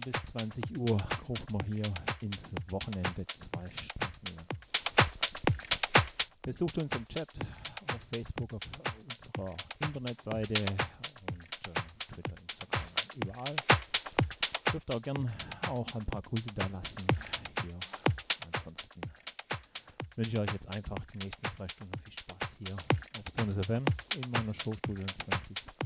bis 20 Uhr rufen wir hier ins Wochenende zwei Stunden. Besucht uns im Chat auf Facebook, auf unserer Internetseite und äh, Twitter, Instagram, überall. Dürft auch gern auch ein paar Grüße da lassen hier. Ansonsten wünsche ich euch jetzt einfach die nächsten zwei Stunden viel Spaß hier auf Sonus FM in meiner Show Studio 20